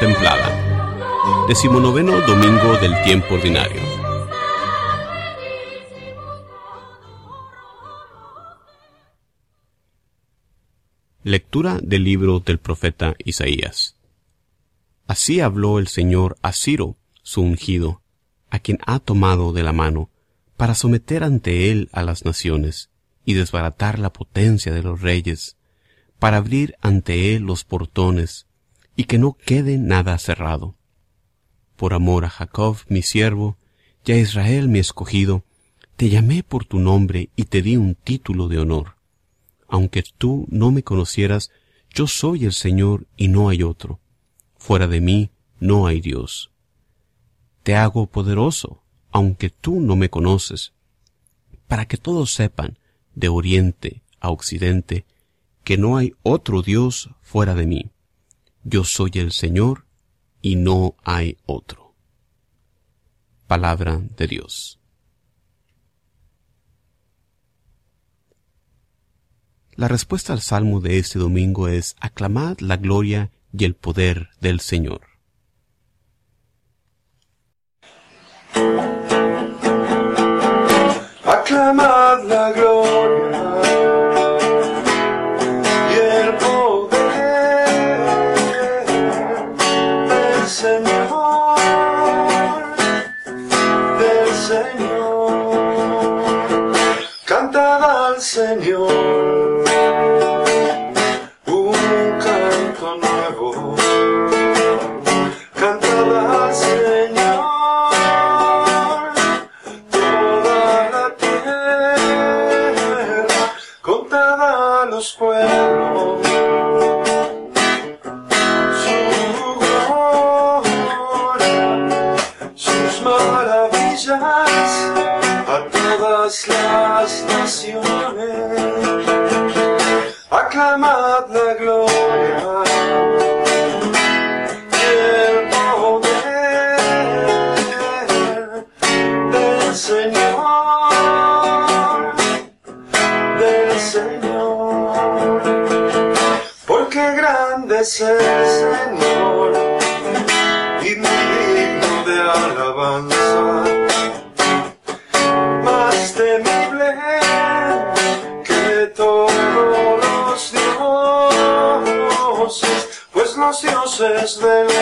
Contemplada. Decimonoveno domingo del tiempo ordinario. Lectura del libro del profeta Isaías. Así habló el Señor a Ciro, su ungido, a quien ha tomado de la mano, para someter ante él a las naciones, y desbaratar la potencia de los reyes, para abrir ante él los portones, y que no quede nada cerrado. Por amor a Jacob, mi siervo, y a Israel, mi escogido, te llamé por tu nombre y te di un título de honor. Aunque tú no me conocieras, yo soy el Señor y no hay otro. Fuera de mí no hay Dios. Te hago poderoso, aunque tú no me conoces, para que todos sepan, de oriente a occidente, que no hay otro Dios fuera de mí. Yo soy el Señor y no hay otro. Palabra de Dios. La respuesta al salmo de este domingo es aclamad la gloria y el poder del Señor. Señor. Cantad al Señor a todas las naciones. Aclamad la gloria y el poder del Señor, del Señor. Porque grande es el Señor y digno de alabanza, dioses de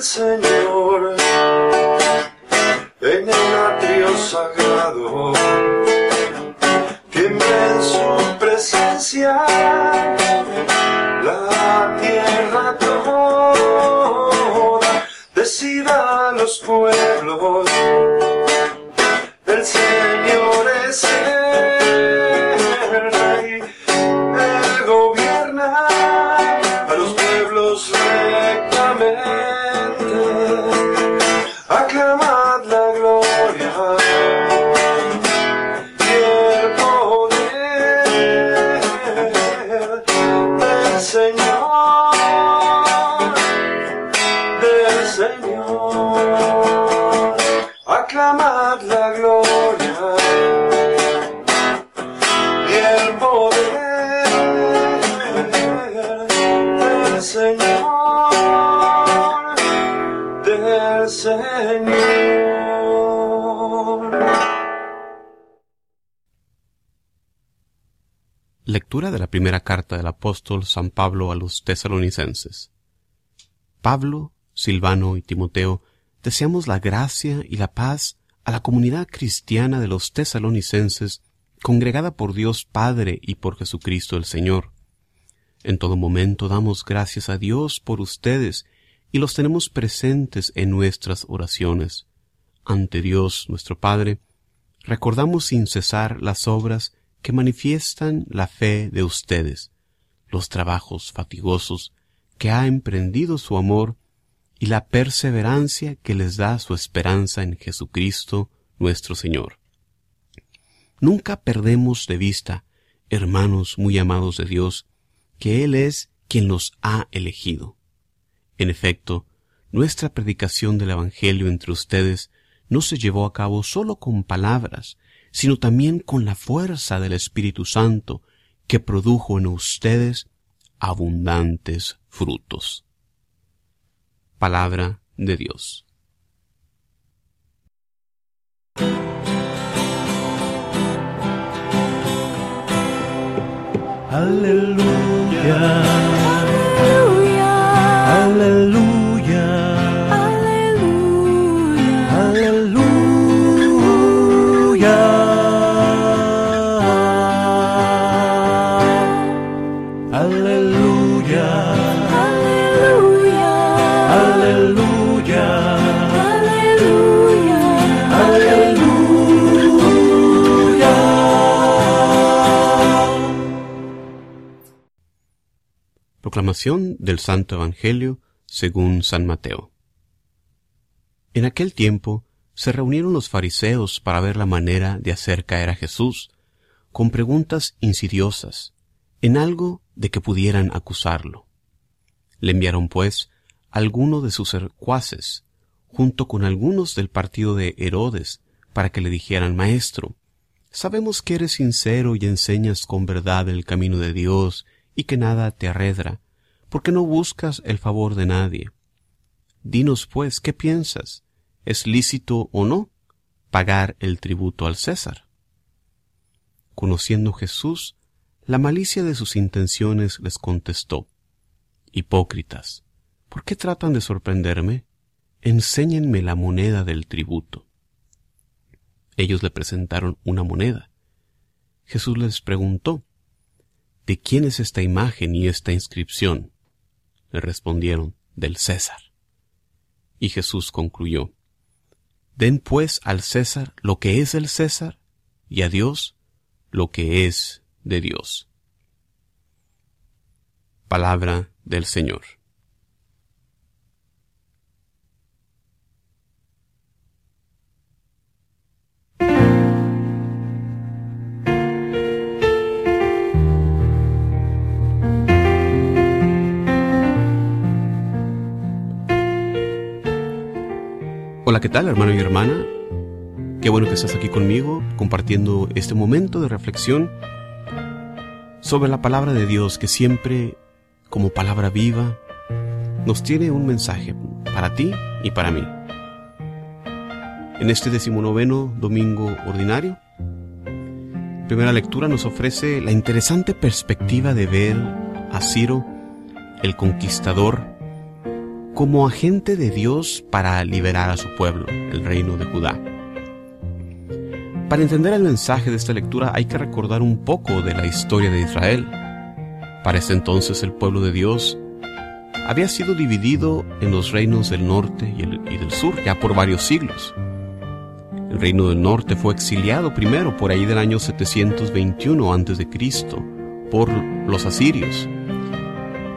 ante el Señor. En el atrio sagrado, tiembla en su presencia la tierra toda, decida a los pueblos, Señor, aclamad la gloria y el poder del Señor, del Señor. Lectura de la primera carta del apóstol San Pablo a los tesalonicenses. Pablo, Silvano y Timoteo deseamos la gracia y la paz a la comunidad cristiana de los tesalonicenses, congregada por Dios Padre y por Jesucristo el Señor. En todo momento damos gracias a Dios por ustedes y los tenemos presentes en nuestras oraciones. Ante Dios nuestro Padre, recordamos sin cesar las obras que manifiestan la fe de ustedes, los trabajos fatigosos que ha emprendido su amor y la perseverancia que les da su esperanza en Jesucristo nuestro Señor. Nunca perdemos de vista, hermanos muy amados de Dios, que Él es quien los ha elegido. En efecto, nuestra predicación del Evangelio entre ustedes no se llevó a cabo solo con palabras, sino también con la fuerza del Espíritu Santo que produjo en ustedes abundantes frutos palabra de Dios. Aleluya. Del Santo Evangelio según San Mateo. En aquel tiempo se reunieron los fariseos para ver la manera de hacer caer a Jesús, con preguntas insidiosas, en algo de que pudieran acusarlo. Le enviaron, pues, alguno de sus secuaces, junto con algunos del partido de Herodes, para que le dijeran, Maestro, sabemos que eres sincero y enseñas con verdad el camino de Dios y que nada te arredra, porque no buscas el favor de nadie. Dinos, pues, ¿qué piensas? ¿Es lícito o no pagar el tributo al César? Conociendo Jesús la malicia de sus intenciones, les contestó, Hipócritas, ¿por qué tratan de sorprenderme? Enséñenme la moneda del tributo. Ellos le presentaron una moneda. Jesús les preguntó, ¿De quién es esta imagen y esta inscripción? Le respondieron, del César. Y Jesús concluyó, Den pues al César lo que es del César y a Dios lo que es de Dios. Palabra del Señor. Hola, ¿qué tal hermano y hermana? Qué bueno que estás aquí conmigo compartiendo este momento de reflexión sobre la palabra de Dios que siempre, como palabra viva, nos tiene un mensaje para ti y para mí. En este decimonoveno domingo ordinario, primera lectura nos ofrece la interesante perspectiva de ver a Ciro, el conquistador, como agente de Dios para liberar a su pueblo, el reino de Judá. Para entender el mensaje de esta lectura hay que recordar un poco de la historia de Israel. Para ese entonces el pueblo de Dios había sido dividido en los reinos del norte y, del sur ya por varios siglos. El reino del norte fue exiliado primero por ahí del año 721 a.C. por los asirios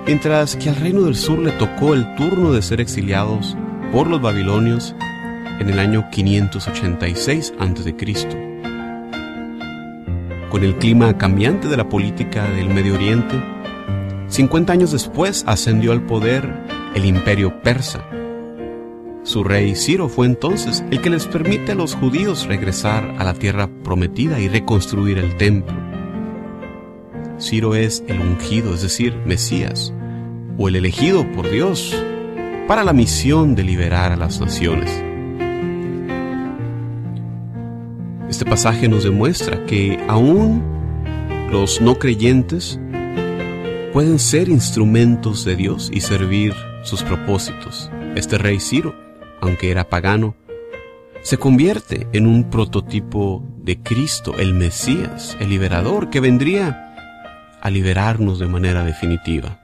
mientras que al reino del sur le tocó el turno de ser exiliados por los babilonios en el año 586 a.C. Con el clima cambiante de la política del Medio Oriente, 50 años después ascendió al poder el imperio persa. Su rey Ciro fue entonces el que les permite a los judíos regresar a la tierra prometida y reconstruir el templo. Ciro es el ungido, es decir, Mesías, o el elegido por Dios para la misión de liberar a las naciones. Este pasaje nos demuestra que aún los no creyentes pueden ser instrumentos de Dios y servir sus propósitos. Este rey Ciro, aunque era pagano, se convierte en un prototipo de Cristo, el Mesías, el liberador, que vendría a liberarnos de manera definitiva.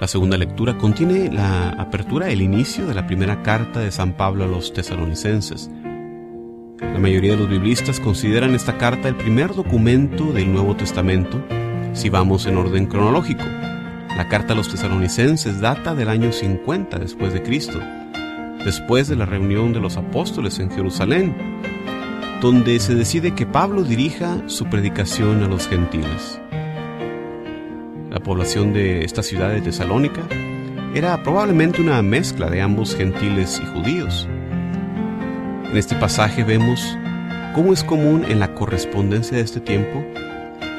La segunda lectura contiene la apertura, el inicio de la primera carta de San Pablo a los tesalonicenses. La mayoría de los biblistas consideran esta carta el primer documento del Nuevo Testamento, si vamos en orden cronológico. La carta a los tesalonicenses data del año 50 después de Cristo, después de la reunión de los apóstoles en Jerusalén, donde se decide que Pablo dirija su predicación a los gentiles. La población de esta ciudad de Tesalónica era probablemente una mezcla de ambos gentiles y judíos. En este pasaje vemos cómo es común en la correspondencia de este tiempo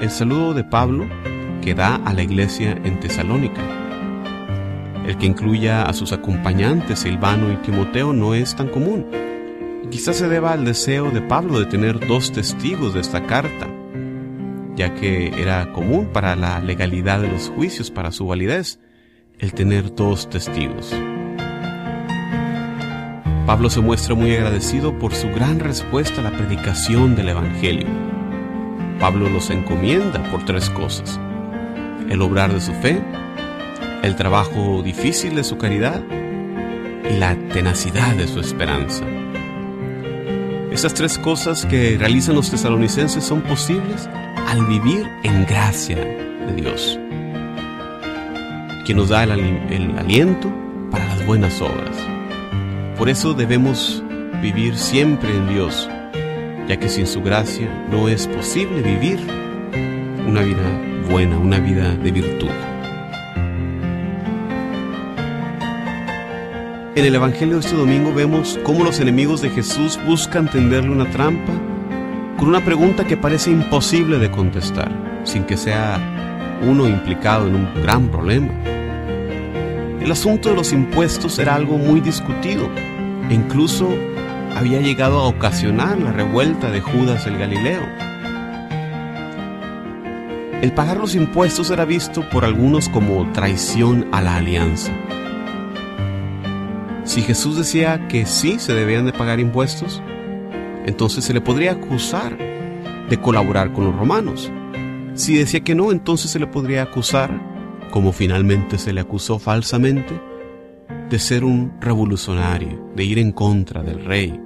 el saludo de Pablo que da a la iglesia en Tesalónica. El que incluya a sus acompañantes Silvano y Timoteo no es tan común. Quizás se deba al deseo de Pablo de tener dos testigos de esta carta, ya que era común para la legalidad de los juicios, para su validez, el tener dos testigos. Pablo se muestra muy agradecido por su gran respuesta a la predicación del Evangelio. Pablo los encomienda por tres cosas. El obrar de su fe, el trabajo difícil de su caridad y la tenacidad de su esperanza. Esas tres cosas que realizan los tesalonicenses son posibles al vivir en gracia de Dios, quien nos da el, el aliento para las buenas obras. Por eso debemos vivir siempre en Dios, ya que sin su gracia no es posible vivir una vida buena, una vida de virtud. En el Evangelio de este domingo vemos cómo los enemigos de Jesús buscan tenderle una trampa con una pregunta que parece imposible de contestar, sin que sea uno implicado en un gran problema. El asunto de los impuestos era algo muy discutido e incluso había llegado a ocasionar la revuelta de Judas el Galileo. El pagar los impuestos era visto por algunos como traición a la alianza. Si Jesús decía que sí se debían de pagar impuestos, entonces se le podría acusar de colaborar con los romanos. Si decía que no, entonces se le podría acusar, como finalmente se le acusó falsamente, de ser un revolucionario, de ir en contra del rey.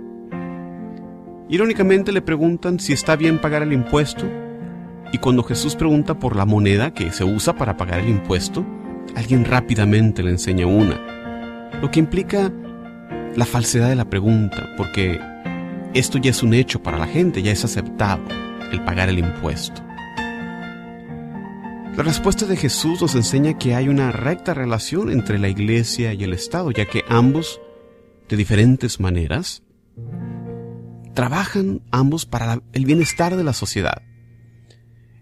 Irónicamente le preguntan si está bien pagar el impuesto, y cuando Jesús pregunta por la moneda que se usa para pagar el impuesto, alguien rápidamente le enseña una, lo que implica la falsedad de la pregunta, porque esto ya es un hecho para la gente, ya es aceptado el pagar el impuesto. La respuesta de Jesús nos enseña que hay una recta relación entre la iglesia y el Estado, ya que ambos, de diferentes maneras, trabajan ambos para el bienestar de la sociedad.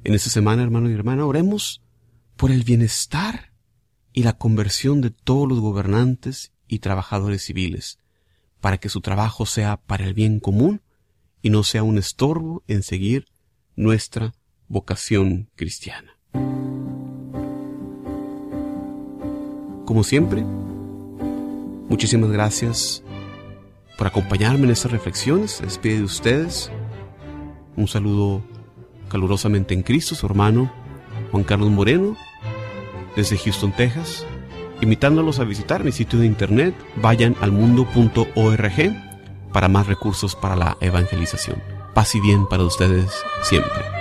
En esta semana, hermano y hermana, oremos por el bienestar y la conversión de todos los gobernantes y trabajadores civiles, para que su trabajo sea para el bien común y no sea un estorbo en seguir nuestra vocación cristiana. Como siempre, muchísimas gracias por acompañarme en estas reflexiones. Despide de ustedes. Un saludo calurosamente en Cristo, su hermano Juan Carlos Moreno, desde Houston, Texas invitándolos a visitar mi sitio de internet, vayan al mundo.org para más recursos para la evangelización. Paz y bien para ustedes siempre.